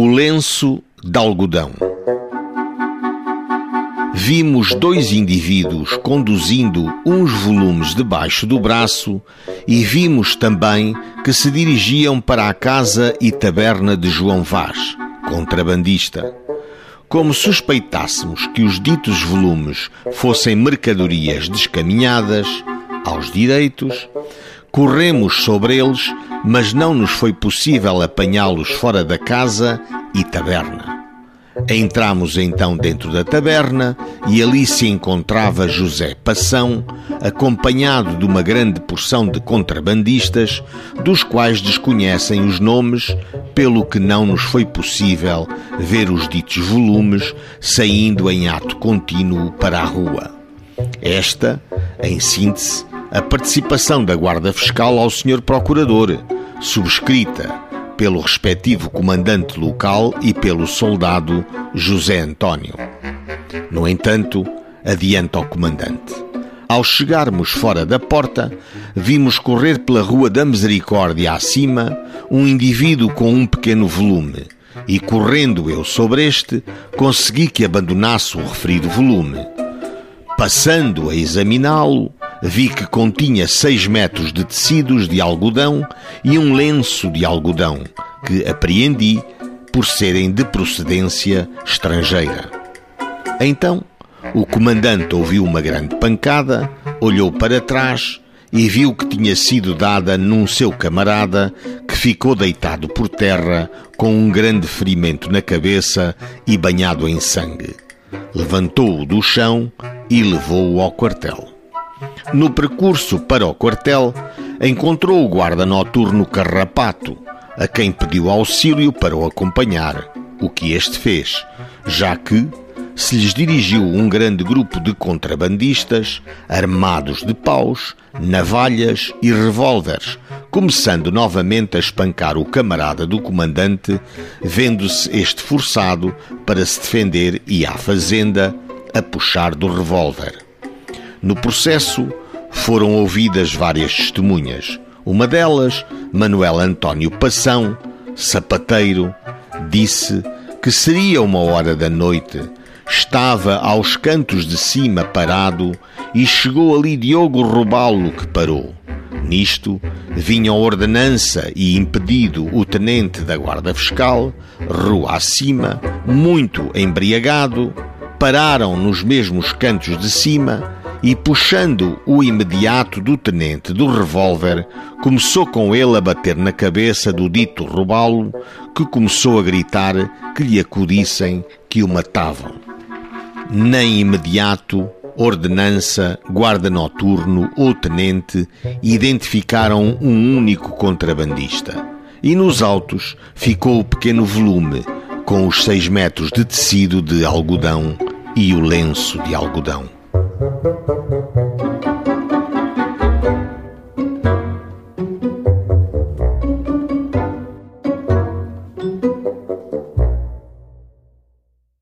O lenço de algodão. Vimos dois indivíduos conduzindo uns volumes debaixo do braço e vimos também que se dirigiam para a casa e taberna de João Vaz, contrabandista. Como suspeitássemos que os ditos volumes fossem mercadorias descaminhadas, aos direitos, corremos sobre eles, mas não nos foi possível apanhá-los fora da casa e taberna. Entramos então dentro da taberna e ali se encontrava José Passão, acompanhado de uma grande porção de contrabandistas, dos quais desconhecem os nomes, pelo que não nos foi possível ver os ditos volumes saindo em ato contínuo para a rua. Esta, em síntese, a participação da Guarda Fiscal ao Sr. Procurador, subscrita pelo respectivo comandante local e pelo soldado José António. No entanto, adianta o comandante. Ao chegarmos fora da porta, vimos correr pela Rua da Misericórdia acima um indivíduo com um pequeno volume, e correndo eu sobre este, consegui que abandonasse o referido volume. Passando a examiná-lo, vi que continha seis metros de tecidos de algodão e um lenço de algodão, que apreendi por serem de procedência estrangeira. Então, o comandante ouviu uma grande pancada, olhou para trás e viu que tinha sido dada num seu camarada que ficou deitado por terra com um grande ferimento na cabeça e banhado em sangue. Levantou-o do chão e levou-o ao quartel. No percurso para o quartel, encontrou o guarda noturno Carrapato, a quem pediu auxílio para o acompanhar, o que este fez, já que se lhes dirigiu um grande grupo de contrabandistas, armados de paus, navalhas e revólveres, começando novamente a espancar o camarada do comandante, vendo-se este forçado para se defender e à fazenda a puxar do revólver. No processo foram ouvidas várias testemunhas. Uma delas, Manuel António Passão, sapateiro, disse que seria uma hora da noite. Estava aos cantos de cima parado e chegou ali Diogo Robalo que parou. Nisto, vinha ordenança e impedido o tenente da guarda fiscal, rua acima, muito embriagado, pararam nos mesmos cantos de cima e, puxando o imediato do tenente do revólver, começou com ele a bater na cabeça do dito robalo, que começou a gritar que lhe acudissem que o matavam. Nem imediato, ordenança, guarda noturno ou tenente identificaram um único contrabandista. E nos autos ficou o pequeno volume, com os seis metros de tecido de algodão e o lenço de algodão. Thank you.